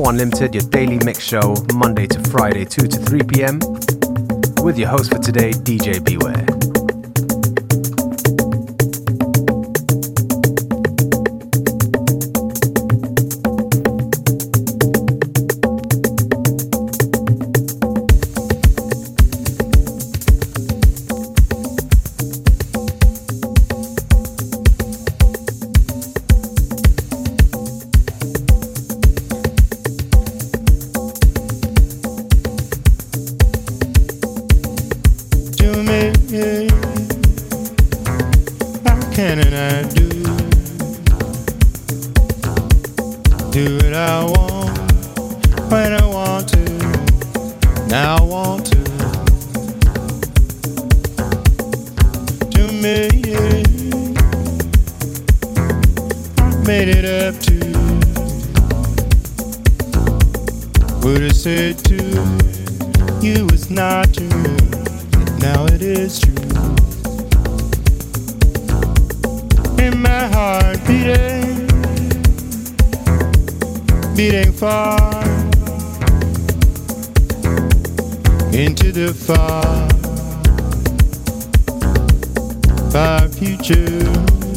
FM4 Unlimited, your daily mix show, Monday to Friday, 2 to 3 p.m. with your host for today, DJ Beware. into the fire, fire future.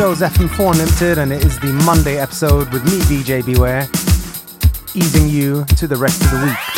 Is FM4 Unlimited, and it is the Monday episode with me, DJ Beware, easing you to the rest of the week.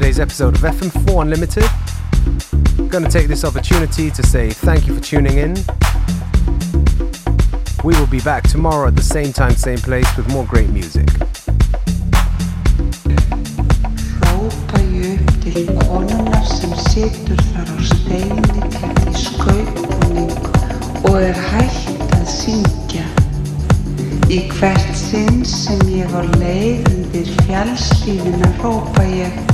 today's episode of FM4 Unlimited. I'm going to take this opportunity to say thank you for tuning in. We will be back tomorrow at the same time, same place with more great music. Er í hvert sinn sem ég var leið undir rópa ég